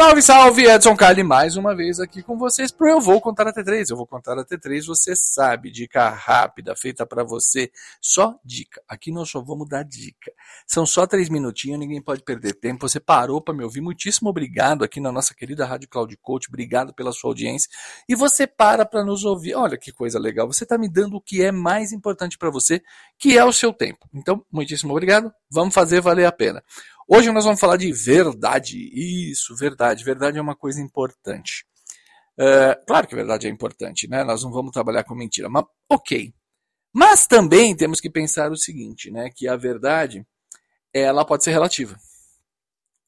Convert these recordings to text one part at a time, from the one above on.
Salve, salve, Edson Carli, mais uma vez aqui com vocês pro Eu Vou Contar até três. Eu vou contar até três, você sabe, dica rápida, feita para você, só dica. Aqui nós só vamos dar dica. São só três minutinhos, ninguém pode perder tempo. Você parou para me ouvir, muitíssimo obrigado aqui na nossa querida Rádio Cloud Coach, obrigado pela sua audiência. E você para para nos ouvir, olha que coisa legal, você está me dando o que é mais importante para você, que é o seu tempo. Então, muitíssimo obrigado, vamos fazer valer a pena. Hoje nós vamos falar de verdade. Isso, verdade. Verdade é uma coisa importante. Uh, claro que verdade é importante, né? Nós não vamos trabalhar com mentira, mas ok. Mas também temos que pensar o seguinte, né? Que a verdade, ela pode ser relativa.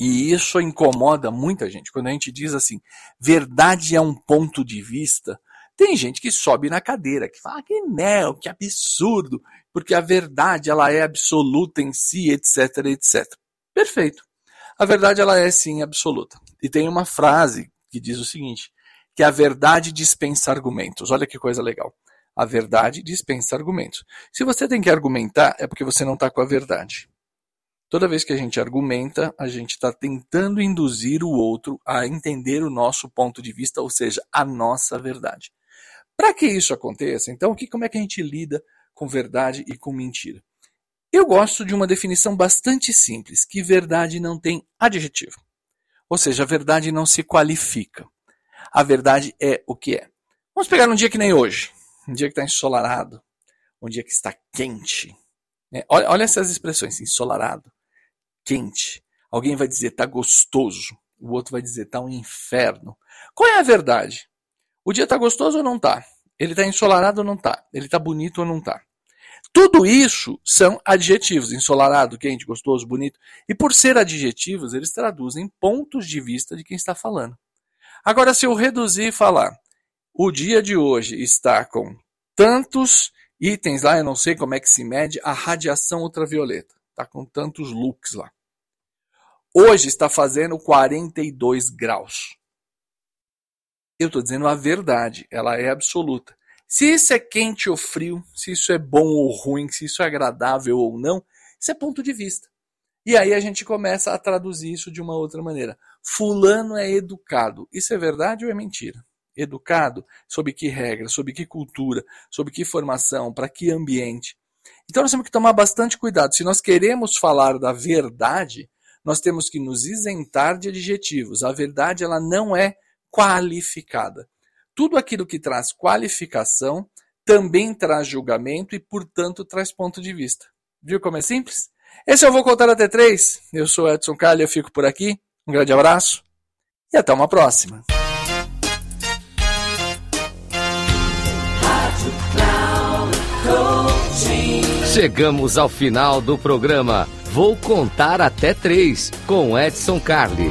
E isso incomoda muita gente. Quando a gente diz assim, verdade é um ponto de vista, tem gente que sobe na cadeira, que fala que mel, que absurdo, porque a verdade ela é absoluta em si, etc, etc. Perfeito. A verdade ela é sim absoluta. E tem uma frase que diz o seguinte: que a verdade dispensa argumentos. Olha que coisa legal. A verdade dispensa argumentos. Se você tem que argumentar, é porque você não está com a verdade. Toda vez que a gente argumenta, a gente está tentando induzir o outro a entender o nosso ponto de vista, ou seja, a nossa verdade. Para que isso aconteça, então, que, como é que a gente lida com verdade e com mentira? Eu gosto de uma definição bastante simples, que verdade não tem adjetivo. Ou seja, a verdade não se qualifica. A verdade é o que é. Vamos pegar um dia que nem hoje. Um dia que está ensolarado. Um dia que está quente. É, olha, olha, essas expressões. Ensolarado. Quente. Alguém vai dizer está gostoso. O outro vai dizer está um inferno. Qual é a verdade? O dia está gostoso ou não está? Ele está ensolarado ou não está? Ele está bonito ou não está? Tudo isso são adjetivos, ensolarado, quente, gostoso, bonito. E por ser adjetivos, eles traduzem pontos de vista de quem está falando. Agora, se eu reduzir e falar, o dia de hoje está com tantos itens lá, eu não sei como é que se mede a radiação ultravioleta. Está com tantos lux lá. Hoje está fazendo 42 graus. Eu estou dizendo a verdade, ela é absoluta. Se isso é quente ou frio, se isso é bom ou ruim, se isso é agradável ou não, isso é ponto de vista. E aí a gente começa a traduzir isso de uma outra maneira. Fulano é educado. Isso é verdade ou é mentira? Educado? Sob que regra? Sob que cultura? Sob que formação? Para que ambiente? Então nós temos que tomar bastante cuidado. Se nós queremos falar da verdade, nós temos que nos isentar de adjetivos. A verdade ela não é qualificada. Tudo aquilo que traz qualificação também traz julgamento e, portanto, traz ponto de vista. Viu como é simples? Esse eu vou contar até três. Eu sou Edson Calha, eu fico por aqui. Um grande abraço e até uma próxima. Chegamos ao final do programa. Vou contar até três com Edson Carli.